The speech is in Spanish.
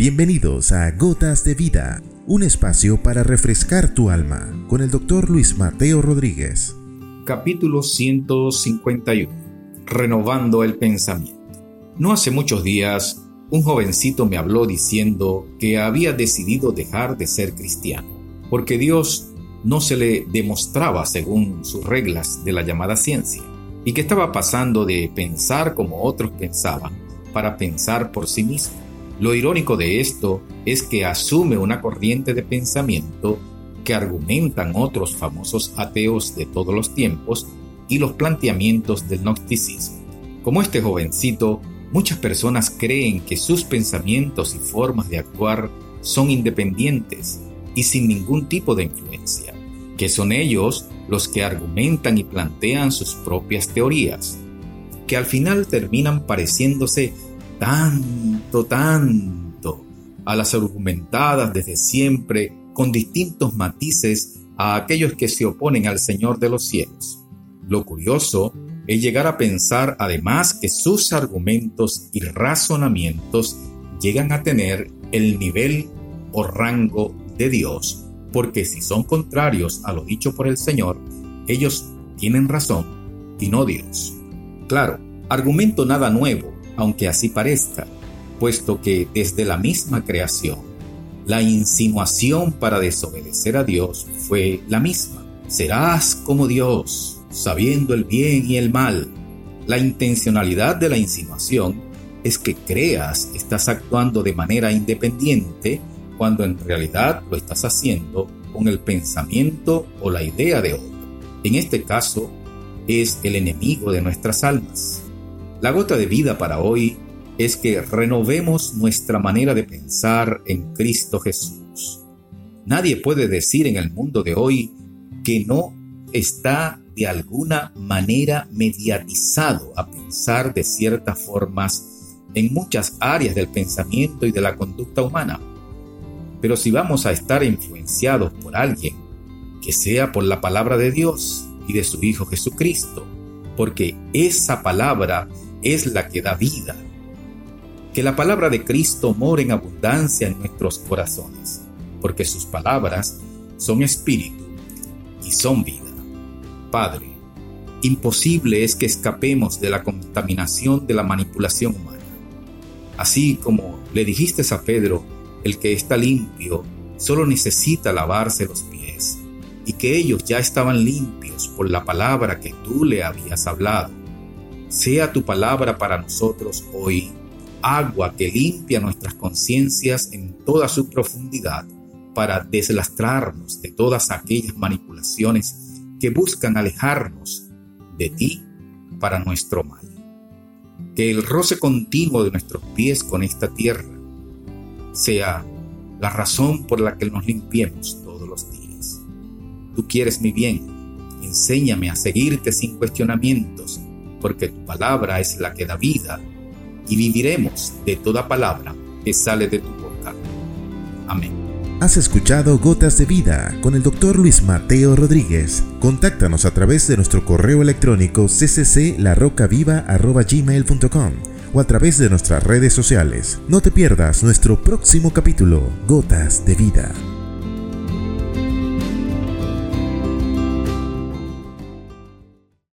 Bienvenidos a Gotas de Vida, un espacio para refrescar tu alma con el doctor Luis Mateo Rodríguez. Capítulo 151. Renovando el pensamiento. No hace muchos días, un jovencito me habló diciendo que había decidido dejar de ser cristiano, porque Dios no se le demostraba según sus reglas de la llamada ciencia, y que estaba pasando de pensar como otros pensaban para pensar por sí mismo. Lo irónico de esto es que asume una corriente de pensamiento que argumentan otros famosos ateos de todos los tiempos y los planteamientos del gnosticismo. Como este jovencito, muchas personas creen que sus pensamientos y formas de actuar son independientes y sin ningún tipo de influencia, que son ellos los que argumentan y plantean sus propias teorías, que al final terminan pareciéndose tanto, tanto a las argumentadas desde siempre con distintos matices a aquellos que se oponen al Señor de los cielos. Lo curioso es llegar a pensar además que sus argumentos y razonamientos llegan a tener el nivel o rango de Dios, porque si son contrarios a lo dicho por el Señor, ellos tienen razón y no Dios. Claro, argumento nada nuevo, aunque así parezca, puesto que desde la misma creación, la insinuación para desobedecer a Dios fue la misma. Serás como Dios, sabiendo el bien y el mal. La intencionalidad de la insinuación es que creas estás actuando de manera independiente cuando en realidad lo estás haciendo con el pensamiento o la idea de otro. En este caso, es el enemigo de nuestras almas. La gota de vida para hoy es que renovemos nuestra manera de pensar en Cristo Jesús. Nadie puede decir en el mundo de hoy que no está de alguna manera mediatizado a pensar de ciertas formas en muchas áreas del pensamiento y de la conducta humana. Pero si vamos a estar influenciados por alguien, que sea por la palabra de Dios y de su Hijo Jesucristo, porque esa palabra es la que da vida. Que la palabra de Cristo more en abundancia en nuestros corazones, porque sus palabras son espíritu y son vida. Padre, imposible es que escapemos de la contaminación de la manipulación humana. Así como le dijiste a Pedro, el que está limpio solo necesita lavarse los pies, y que ellos ya estaban limpios por la palabra que tú le habías hablado sea tu palabra para nosotros hoy agua que limpia nuestras conciencias en toda su profundidad para deslastrarnos de todas aquellas manipulaciones que buscan alejarnos de ti para nuestro mal. Que el roce continuo de nuestros pies con esta tierra sea la razón por la que nos limpiemos todos los días. Tú quieres mi bien, enséñame a seguirte sin cuestionamientos porque tu palabra es la que da vida, y viviremos de toda palabra que sale de tu boca. Amén. Has escuchado Gotas de Vida con el doctor Luis Mateo Rodríguez. Contáctanos a través de nuestro correo electrónico ccclarrocaviva.gmail.com o a través de nuestras redes sociales. No te pierdas nuestro próximo capítulo, Gotas de Vida.